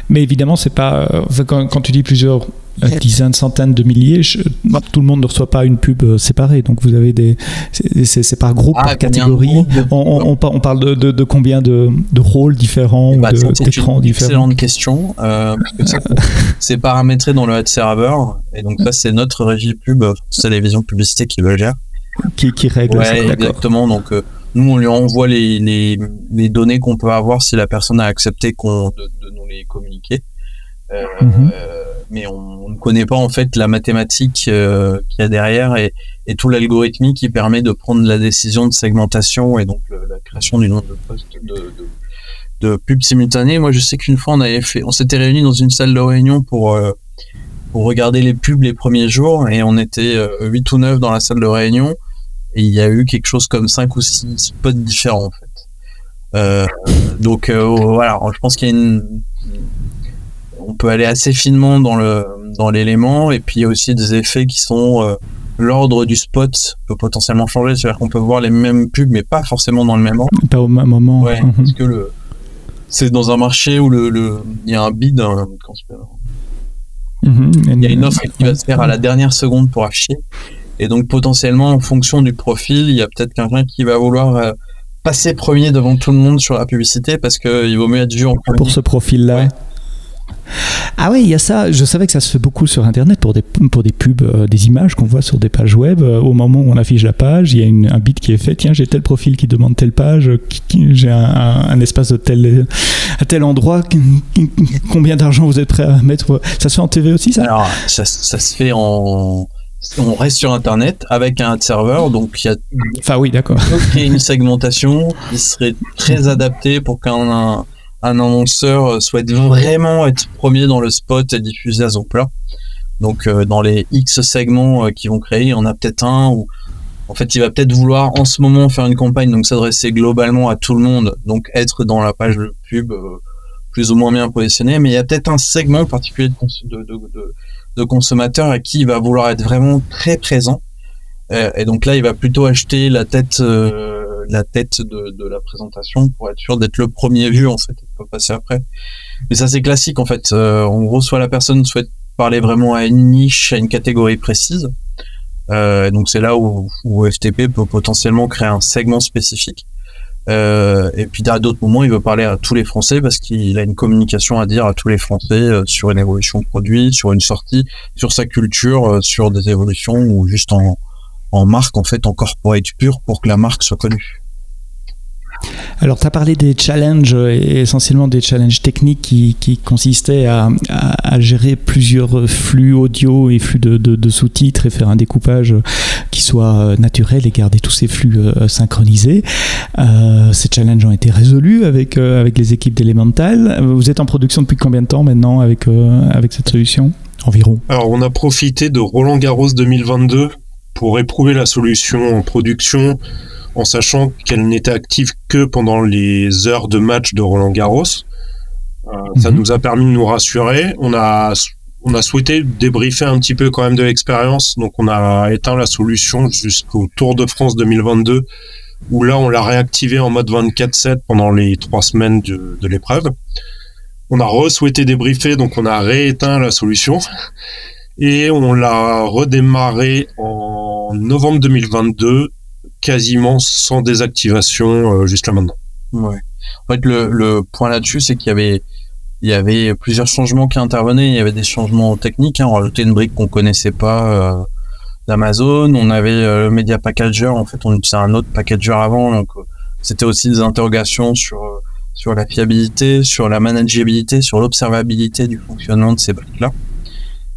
Mais évidemment, c'est pas. Euh, quand, tu dis plusieurs euh, dizaines, centaines de milliers, tout le monde ne reçoit pas une pub euh, séparée. Donc vous avez des. C'est par groupe, ah, par catégorie. On, on, parle de, de, combien de, de, rôles différents bah, ou d'écrans différents Excellente question. c'est paramétré dans le ad server. Et donc, ça, c'est notre régie pub, télévision publicité qui le gère. Qui, qui règle ouais, ça. Exactement. Donc nous, on lui envoie les, les, les données qu'on peut avoir si la personne a accepté qu'on de, de, nous les communiquer. Euh, mhm. mais on, ne connaît pas en fait la mathématique euh, qu'il y a derrière et, et tout l'algorithme qui permet de prendre la décision de segmentation et donc la création du nombre de postes de, de, de pubs simultanées. Moi, je sais qu'une fois, on avait fait, on s'était réunis dans une salle de réunion pour euh, pour regarder les pubs les premiers jours et on était 8 ou 9 dans la salle de réunion et il y a eu quelque chose comme cinq ou six spots différents en fait. Euh, donc euh, voilà, je pense qu'il y a une on peut aller assez finement dans le dans l'élément et puis il y a aussi des effets qui sont l'ordre du spot peut potentiellement changer, c'est-à-dire qu'on peut voir les mêmes pubs mais pas forcément dans le même ordre. Pas au même moment. Ouais, Mhm. parce que le c'est dans un marché où le le il y a un bid, s'appelle Mhm. il y a une offre qui va se faire à la dernière seconde pour acheter. Et donc potentiellement, en fonction du profil, il y a peut-être quelqu'un qui va vouloir euh, passer premier devant tout le monde sur la publicité parce qu'il vaut mieux être vu en premier. pour ce profil-là. Ouais. Ah oui, il y a ça. Je savais que ça se fait beaucoup sur Internet pour des, pour des pubs, euh, des images qu'on voit sur des pages web. Euh, au moment où on affiche la page, il y a une- un bit qui est fait. Tiens, j'ai tel profil qui demande telle page. J'ai un, un- un espace de tel, à tel endroit. Combien d'argent vous êtes prêt à mettre? Ça se fait en TV aussi, ça? Alors, ça, ça se fait en... On reste sur Internet avec un serveur, donc il y a Enfin, oui, d'accord. une segmentation qui serait très adaptée pour qu'un un, un annonceur souhaite vraiment être premier dans le spot et diffuser à son plat. Donc euh, dans les X segments euh, qu'ils vont créer, on a peut-être un où en fait il va peut-être vouloir en ce moment faire une campagne, donc s'adresser globalement à tout le monde, donc être dans la page de pub euh, plus ou moins bien positionné, mais il y a peut-être un segment particulier de, cons- de, de, de, de consommateurs à qui il va vouloir être vraiment très présent. Euh, et donc là, il va plutôt acheter la tête, euh, la tête de, la présentation pour être sûr d'être le premier vu en fait, et de pas passer après. Mais ça c'est classique en fait. Euh, en gros, soit la personne souhaite parler vraiment à une niche, à une catégorie précise. Euh, donc c'est là où FTP peut potentiellement créer un segment spécifique. Euh, et puis à d'autres moments, il veut parler à tous les Français parce qu'il a une communication à dire à tous les Français euh, sur une évolution de produit, sur une sortie, sur sa culture, euh, sur des évolutions ou juste en, en marque, en fait, en corporate pur pour que la marque soit connue. Alors, tu as parlé des challenges, euh, et essentiellement des challenges techniques qui, qui consistaient à, à- à gérer plusieurs flux audio et flux de, de- de sous-titres et faire un découpage qui soit euh, naturel et garder tous ces flux euh, synchronisés. Euh, ces challenges ont été résolus avec, euh, avec les équipes d'Elemental. Vous êtes en production depuis combien de temps maintenant avec, euh, avec cette solution? Environ. Alors, on a profité de Roland Garros 2022 pour éprouver la solution en production, en sachant qu'elle n'était active que pendant les heures de match de Roland Garros. Euh, Ça Mhm. nous a permis de nous rassurer. On a, on a souhaité débriefer un petit peu quand même de l'expérience, donc on a éteint la solution jusqu'au Tour de France 2022, où là on l'a réactivé en mode 24/7 pendant les trois semaines de, de l'épreuve. On a re-souhaité débriefer, donc on a rééteint la solution et on l'a redémarré en novembre 2022, quasiment sans désactivation euh, jusqu'à maintenant. Ouais. En fait, le, point là-dessus, c'est qu'il y avait, plusieurs changements qui intervenaient. Il y avait des changements techniques. Hein. On rajoutait une brique qu'on connaissait pas euh, d'Amazon. On avait euh, le Media Packager. En fait, on utilisait un autre packager avant. Donc, euh, c'était aussi des interrogations sur sur la fiabilité, sur la manageabilité, sur l'observabilité du fonctionnement de ces briques-là.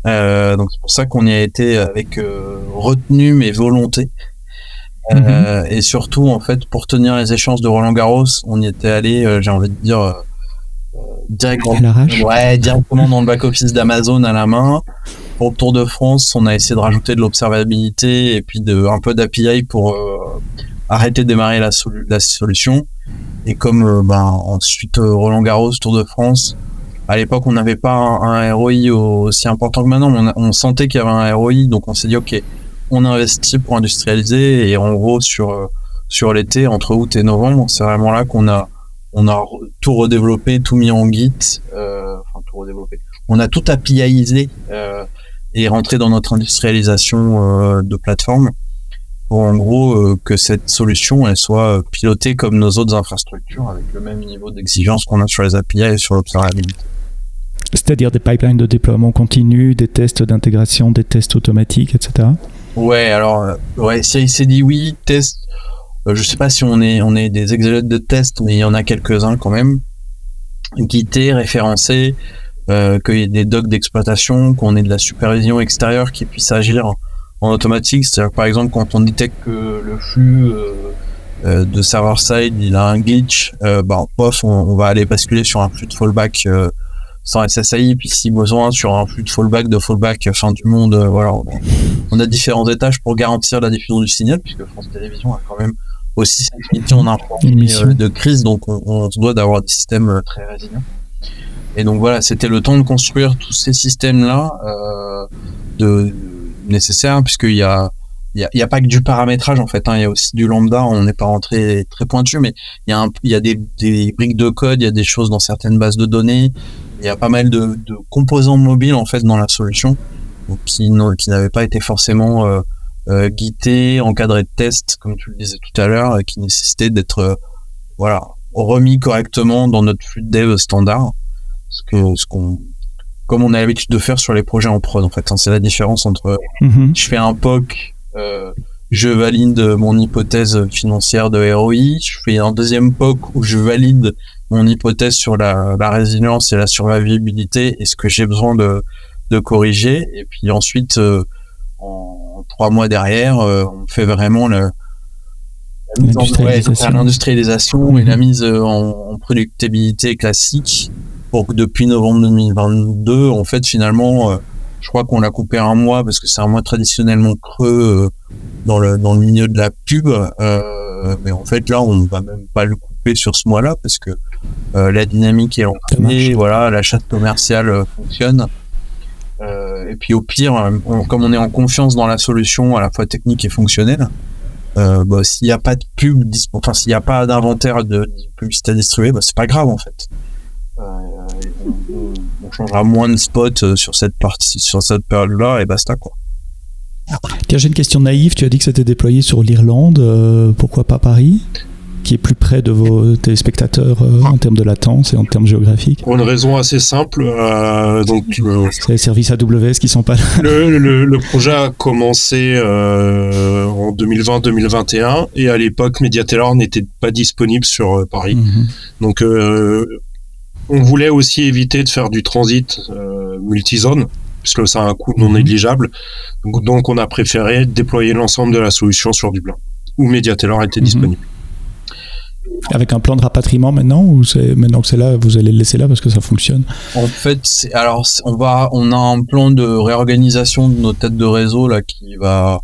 Euh, donc, c'est pour ça qu'on y a été avec euh, retenue mais volonté. Euh, et surtout, en fait, pour tenir les échanges de Roland Garros, on y était allé, j'ai envie de dire, directement, ouais, directement dans le back-office d'Amazon à la main. Pour le Tour de France, on a essayé de rajouter de l'observabilité et puis de, un peu d'API pour arrêter de démarrer la, solu- la solution. Et comme ben, ensuite Roland Garros, Tour de France, à l'époque on n'avait pas un, ROI aussi important que maintenant, mais on, sentait qu'il y avait un ROI, donc on s'est dit ok, on investit pour industrialiser et en gros sur euh, sur l'été entre août et novembre, c'est vraiment là qu'on a on a tout redéveloppé, tout mis en Git, euh, enfin tout redéveloppé. On a tout APIisé euh, et rentré dans notre industrialisation de plateforme pour en gros que cette solution elle soit pilotée comme nos autres infrastructures avec le même niveau d'exigence qu'on a sur les API et sur l'observabilité. C'est-à-dire des pipelines de déploiement continu, des tests d'intégration, des tests automatiques, etc. Ouais, alors euh, ouais, CICD oui, test. euh, je sais pas si on est on est des exélotes de test, mais il y en a quelques-uns quand même. Guidés, référencés, euh, qu'il y ait des docs d'exploitation, qu'on ait de la supervision extérieure qui puisse agir en, automatique. C'est-à-dire par exemple quand on détecte que le flux euh, de server side il a un glitch, euh, bah pof, on, va aller basculer sur un flux de fallback sans SSAI, puis si besoin sur un flux de fallback de fallback euh, fin du monde, euh, voilà. On, a différents étages pour garantir la diffusion du signal, puisque France Télévisions a quand même aussi cette mission mission. euh, de crise, donc on, on se doit d'avoir des systèmes très résilients. Et donc voilà, c'était le temps de construire tous ces systèmes-là euh, de nécessaires, puisqu'il y a il y a, pas que du paramétrage en fait, hein, il y a aussi du lambda. On n'est pas rentré très pointu, mais il y a, il y a des, des, briques de code, il y a des choses dans certaines bases de données. Il y a pas mal de, de composants mobiles en fait dans la solution, qui, qui n'avaient pas été forcément euh, euh, guidés, encadrés de tests, comme tu le disais tout à l'heure, qui nécessitaient d'être euh, voilà remis correctement dans notre flux de dev standard. Ce que ce qu'on comme on a l'habitude de faire sur les projets en prod en fait. Hein. c'est la différence entre mm-hmm. je fais un POC je valide mon hypothèse financière de ROI. Je fais un deuxième POC où je valide mon hypothèse sur la, résilience et la survivabilité et ce que j'ai besoin de, corriger. Et puis ensuite, euh, en trois mois derrière, euh, on fait vraiment le, l'industrialisation et la mhm. mise en, en, productibilité classique pour que depuis novembre 2022, en fait, finalement, je crois qu'on l'a coupé un mois parce que c'est un mois traditionnellement creux euh, dans le dans le milieu de la pub. Euh, mais en fait là, on va même pas le couper sur ce mois-là parce que euh, la dynamique est lancée, voilà, l'achat commercial fonctionne. et puis au pire, comme on est en confiance dans la solution à la fois technique et fonctionnelle, bah, s'il n'y a pas de pub, enfin s'il n'y a pas d'inventaire de, publicité à distribuer, bah, c'est pas grave en fait on changera moins de spots euh, sur cette partie, sur cette période-là et basta quoi. Tiens, j'ai une question naïve. Tu as dit que c'était déployé sur l'Irlande. Euh, pourquoi pas Paris qui est plus près de vos téléspectateurs euh, en termes de latence et en termes géographiques? Pour une raison assez simple. donc, c'est les services AWS qui sont pas là. Le, projet a commencé en 2020-2021 et à l'époque, MediaTailor n'était pas disponible sur Paris. Mhm. Donc, on voulait aussi éviter de faire du transit euh, multizone, puisque ça a un coût non mhm. négligeable. Donc, on a préféré déployer l'ensemble de la solution sur Dublin, où MediaTailor était mhm. disponible. Avec un plan de rapatriement maintenant ou c'est maintenant que c'est là, vous allez le laisser là parce que ça fonctionne? En fait, alors on va, on a un plan de réorganisation de nos têtes de réseau là qui va,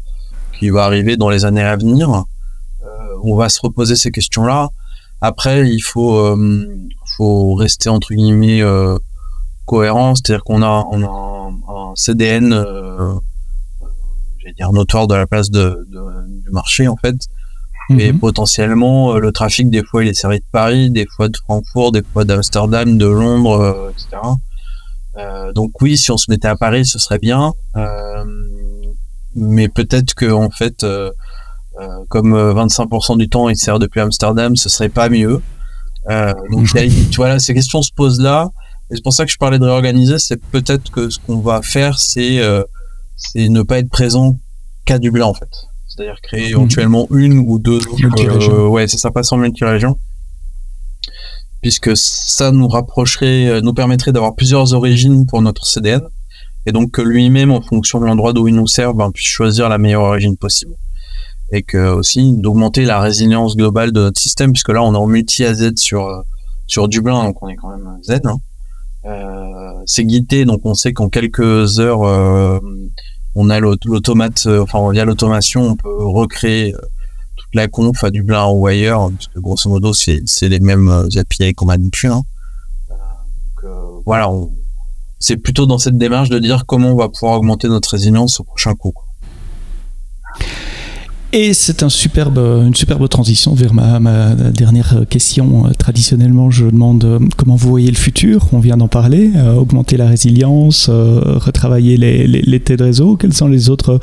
qui va arriver dans les années à venir. Euh, on va se reposer ces questions-là. Après, il faut, euh, faut rester entre guillemets euh, cohérent, c'est-à-dire qu'on a, on a un, CDN, euh, j'allais dire notoire de la place de, du marché en fait. Et mhm. potentiellement, le trafic, des fois, il est servi de Paris, des fois de Francfort, des fois d'Amsterdam, de Londres, etc. donc oui, si on se mettait à Paris, ce serait bien. mais peut-être que en fait, euh, comme 25% euh, du temps il sert depuis Amsterdam, ce serait pas mieux. Euh, donc tu vois là, ces questions se posent là. Et c'est pour ça que je parlais de réorganiser. C'est peut-être que ce qu'on va faire, c'est c'est ne pas être présent qu'à Dublin en fait. C'est-à-dire créer mhm. éventuellement une ou deux autres. ouais, c'est ça, passe en multi-région. Puisque ça nous rapprocherait, nous permettrait d'avoir plusieurs origines pour notre CDN. Et donc que lui-même, en fonction de l'endroit d'où il nous sert, ben, puisse choisir la meilleure origine possible et que aussi d'augmenter la résilience globale de notre système puisque là on est en multi AZ sur euh, sur Dublin donc on est quand même Z hein. euh, c'est guidé donc on sait qu'en quelques heures euh, on a l'automate enfin via l'automation on peut recréer toute la conf à Dublin ou ailleurs parce que grosso modo c'est c'est les mêmes API qu'on a depuis hein. donc voilà c'est plutôt dans cette démarche de dire comment on va pouvoir augmenter notre résilience au prochain coup et c'est une superbe transition vers ma, dernière question. Traditionnellement, je demande euh, comment vous voyez le futur? On vient d'en parler. Euh, augmenter la résilience, euh, retravailler les, les, de réseau. Quelles sont les autres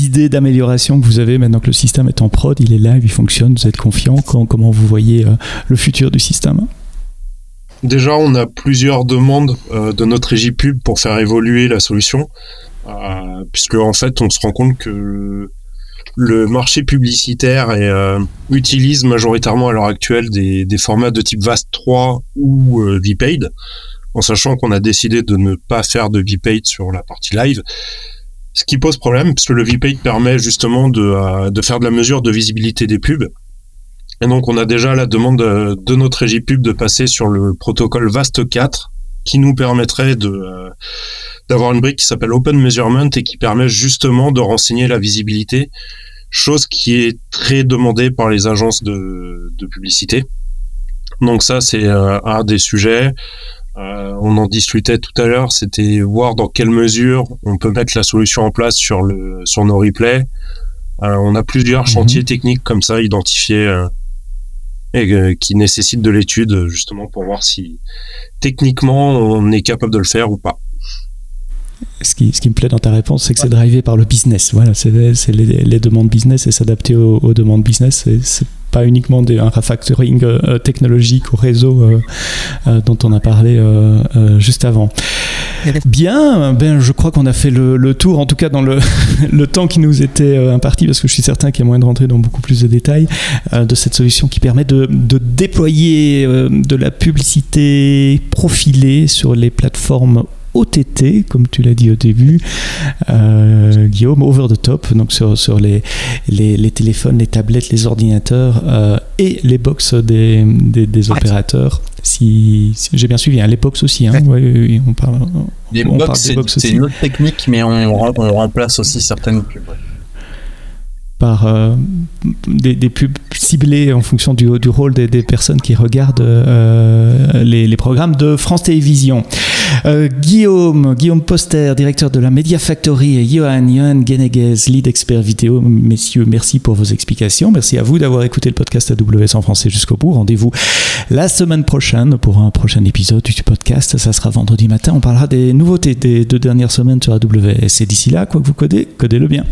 idées d'amélioration que vous avez maintenant que le système est en prod, il est là, il fonctionne, vous êtes confiant Comment vous voyez le futur du système? Déjà, on a plusieurs demandes de notre pub pour faire évoluer la solution. puisque en fait, on se rend compte que le marché publicitaire euh, utilise majoritairement à l'heure actuelle des, formats de type VAST 3 ou euh, VPaid, en sachant qu'on a décidé de ne pas faire de VPaid sur la partie live. Ce qui pose problème, parce que le VPaid permet justement de, euh, faire de la mesure de visibilité des pubs. Et donc on a déjà la demande de, notre régie pub de passer sur le protocole VAST 4, qui nous permettrait de d'avoir une brique qui s'appelle Open Measurement et qui permet justement de renseigner la visibilité chose qui est très demandée par les agences de, publicité. Donc ça, c'est euh, un des sujets. Euh, on en discutait tout à l'heure, c'était voir dans quelle mesure on peut mettre la solution en place sur le sur nos replays. Euh, on a plusieurs Mhm. chantiers techniques comme ça identifiés euh, et euh, qui nécessitent de l'étude justement pour voir si techniquement on est capable de le faire ou pas. Ce qui, ce qui me plaît dans ta réponse, c'est que c'est drivé par le business. Voilà, c'est les, les demandes business et s'adapter aux, aux demandes business. Pas uniquement des, un refactoring euh, euh, technologique au réseau euh, dont on a parlé juste avant. Bien, ben, je crois qu'on a fait le, le tour, en tout cas dans le, le temps qui nous était imparti, parce que je suis certain qu'il y a moyen de rentrer dans beaucoup plus de détails, de cette solution qui permet de, de déployer de la publicité profilée sur les plateformes OTT, comme tu l'as dit au début, euh, Guillaume, over the top, donc sur, sur les, les, les téléphones, les tablettes, les ordinateurs euh, et les box des, des, des opérateurs. Si, si- j'ai bien suivi, hein, les box aussi, hein, ouais, oui, oui, on parle. Les on parle box, des c'est box c'est aussi. une autre technique, mais on, rem- on remplace aussi certaines pubs. ouais. Par euh, des, des pubs ciblées en fonction du, rôle des, personnes qui regardent euh, les, les programmes de France Télévisions. Euh, Guillaume, Guillaume Poster, directeur de la Media Factory, et Johan, Johan Geneguez, lead expert vidéo. Messieurs, merci pour vos explications. Merci à vous d'avoir écouté le podcast AWS en français jusqu'au bout. Rendez-vous la semaine prochaine pour un prochain épisode du podcast. Ça sera vendredi matin. On parlera des nouveautés des deux dernières semaines sur AWS. Et d'ici là, quoi que vous codez, codez-le bien.